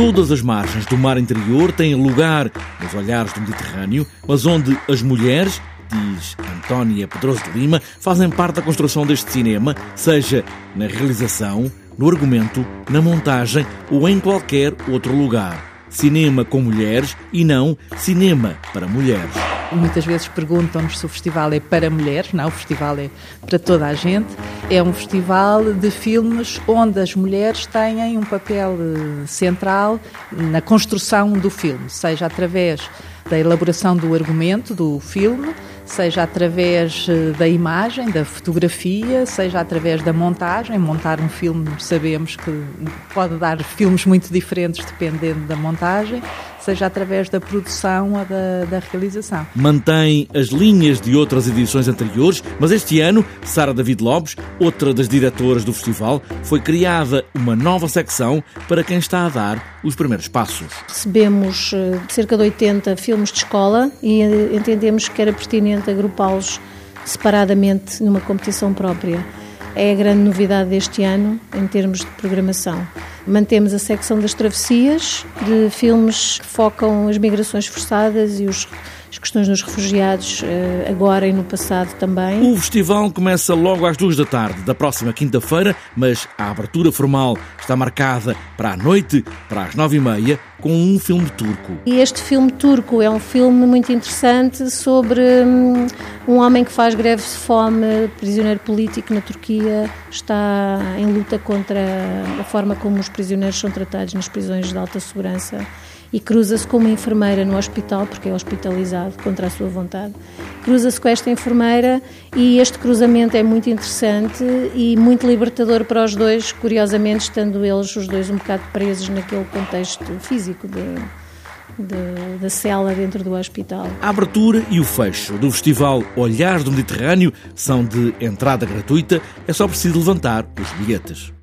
todas as margens do mar interior têm lugar nos olhares do Mediterrâneo, mas onde as mulheres, diz Antónia Pedroso de Lima, fazem parte da construção deste cinema, seja na realização, no argumento, na montagem ou em qualquer outro lugar. Cinema com mulheres e não cinema para mulheres. Muitas vezes perguntam-nos se o festival é para mulheres. Não, o festival é para toda a gente. É um festival de filmes onde as mulheres têm um papel eh, central na construção do filme, seja através da elaboração do argumento do filme, seja através eh, da imagem, da fotografia, seja através da montagem. Montar um filme sabemos que pode dar filmes muito diferentes dependendo da montagem, seja através da produção ou da, da realização. Mantém as linhas de outras edições anteriores, mas este ano, Sara David Lopes, outra das diretoras do festival, foi criada uma nova secção para quem está a dar os primeiros passos. Recebemos eh, cerca de 80 filmes de escola e eh, entendemos que era pertinente agrupá-los separadamente numa competição própria. É a grande novidade deste ano em termos de programação. Mantemos a secção das travessias, de filmes que focam as migrações forçadas e os as questões dos refugiados eh, agora e no passado também. O festival começa logo às duas da tarde da próxima quinta-feira, mas a abertura formal está marcada para a noite, para as nove e meia, com um filme turco. E este filme turco é um filme muito interessante sobre hum, um homem que faz greve de fome, prisioneiro político na Turquia, está em luta contra a forma como os prisioneiros são tratados nas prisões de alta segurança e cruza-se com uma enfermeira no hospital, porque é hospitalizado contra a sua vontade. Cruza-se com esta enfermeira e este cruzamento é muito interessante e muito libertador para os dois, curiosamente, estando eles os dois um bocado presos naquele contexto físico de, da cela dentro do hospital. A abertura e o fecho do festival Olhares do Mediterrâneo são de entrada gratuita, é só preciso levantar os bilhetes.